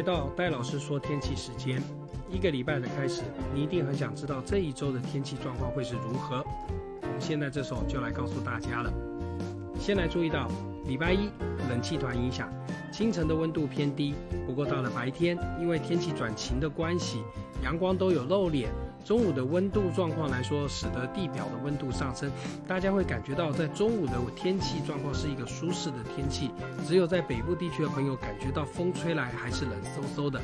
来到戴老师说天气时间，一个礼拜的开始，你一定很想知道这一周的天气状况会是如何。我们现在这时候就来告诉大家了。先来注意到，礼拜一冷气团影响，清晨的温度偏低，不过到了白天，因为天气转晴的关系，阳光都有露脸。中午的温度状况来说，使得地表的温度上升，大家会感觉到在中午的天气状况是一个舒适的天气。只有在北部地区的朋友感觉到风吹来还是冷飕飕的。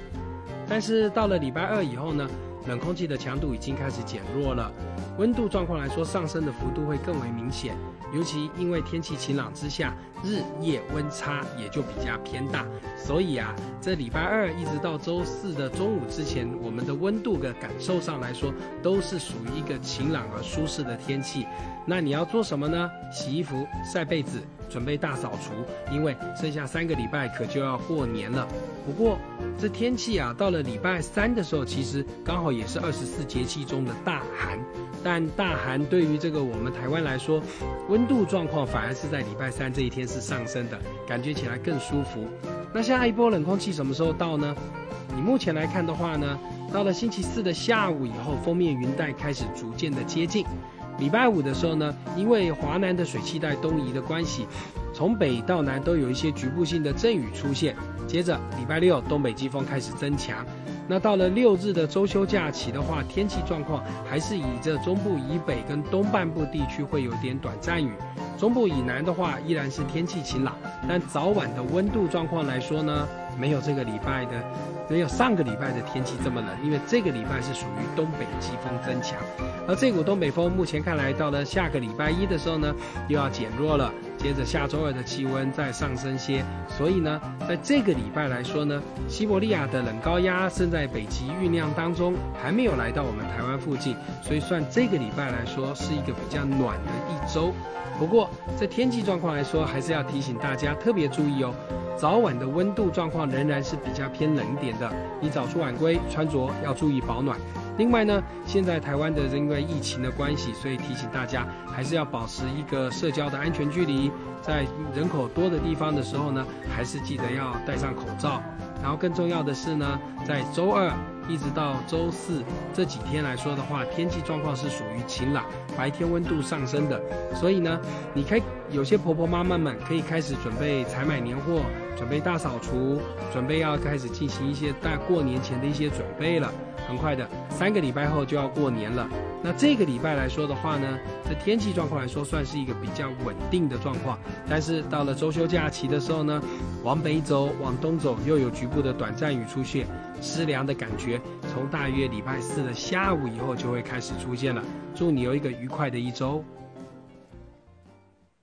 但是到了礼拜二以后呢，冷空气的强度已经开始减弱了，温度状况来说上升的幅度会更为明显。尤其因为天气晴朗之下，日夜温差也就比较偏大，所以啊，这礼拜二一直到周四的中午之前，我们的温度的感受上来说，都是属于一个晴朗而舒适的天气。那你要做什么呢？洗衣服、晒被子、准备大扫除，因为剩下三个礼拜可就要过年了。不过这天气啊，到了礼拜三的时候，其实刚好也是二十四节气中的大寒。但大寒对于这个我们台湾来说，温度状况反而是在礼拜三这一天是上升的，感觉起来更舒服。那下一波冷空气什么时候到呢？你目前来看的话呢，到了星期四的下午以后，封面云带开始逐渐的接近。礼拜五的时候呢，因为华南的水汽带东移的关系，从北到南都有一些局部性的阵雨出现。接着礼拜六东北季风开始增强。那到了六日的周休假期的话，天气状况还是以这中部以北跟东半部地区会有点短暂雨，中部以南的话依然是天气晴朗，但早晚的温度状况来说呢，没有这个礼拜的，没有上个礼拜的天气这么冷，因为这个礼拜是属于东北季风增强，而这股东北风目前看来到了下个礼拜一的时候呢，又要减弱了。接着下周二的气温再上升些，所以呢，在这个礼拜来说呢，西伯利亚的冷高压正在北极酝酿当中，还没有来到我们台湾附近，所以算这个礼拜来说是一个比较暖的一周。不过在天气状况来说，还是要提醒大家特别注意哦，早晚的温度状况仍然是比较偏冷一点的，你早出晚归，穿着要注意保暖。另外呢，现在台湾的因为疫情的关系，所以提醒大家还是要保持一个社交的安全距离。在人口多的地方的时候呢，还是记得要戴上口罩。然后更重要的是呢，在周二一直到周四这几天来说的话，天气状况是属于晴朗，白天温度上升的。所以呢，你可以有些婆婆妈妈们可以开始准备采买年货，准备大扫除，准备要开始进行一些大过年前的一些准备了。很快的，三个礼拜后就要过年了。那这个礼拜来说的话呢，在天气状况来说算是一个比较稳定的状况。但是到了周休假期的时候呢，往北走，往东走，又有局部的短暂雨出现，湿凉的感觉从大约礼拜四的下午以后就会开始出现了。祝你有一个愉快的一周。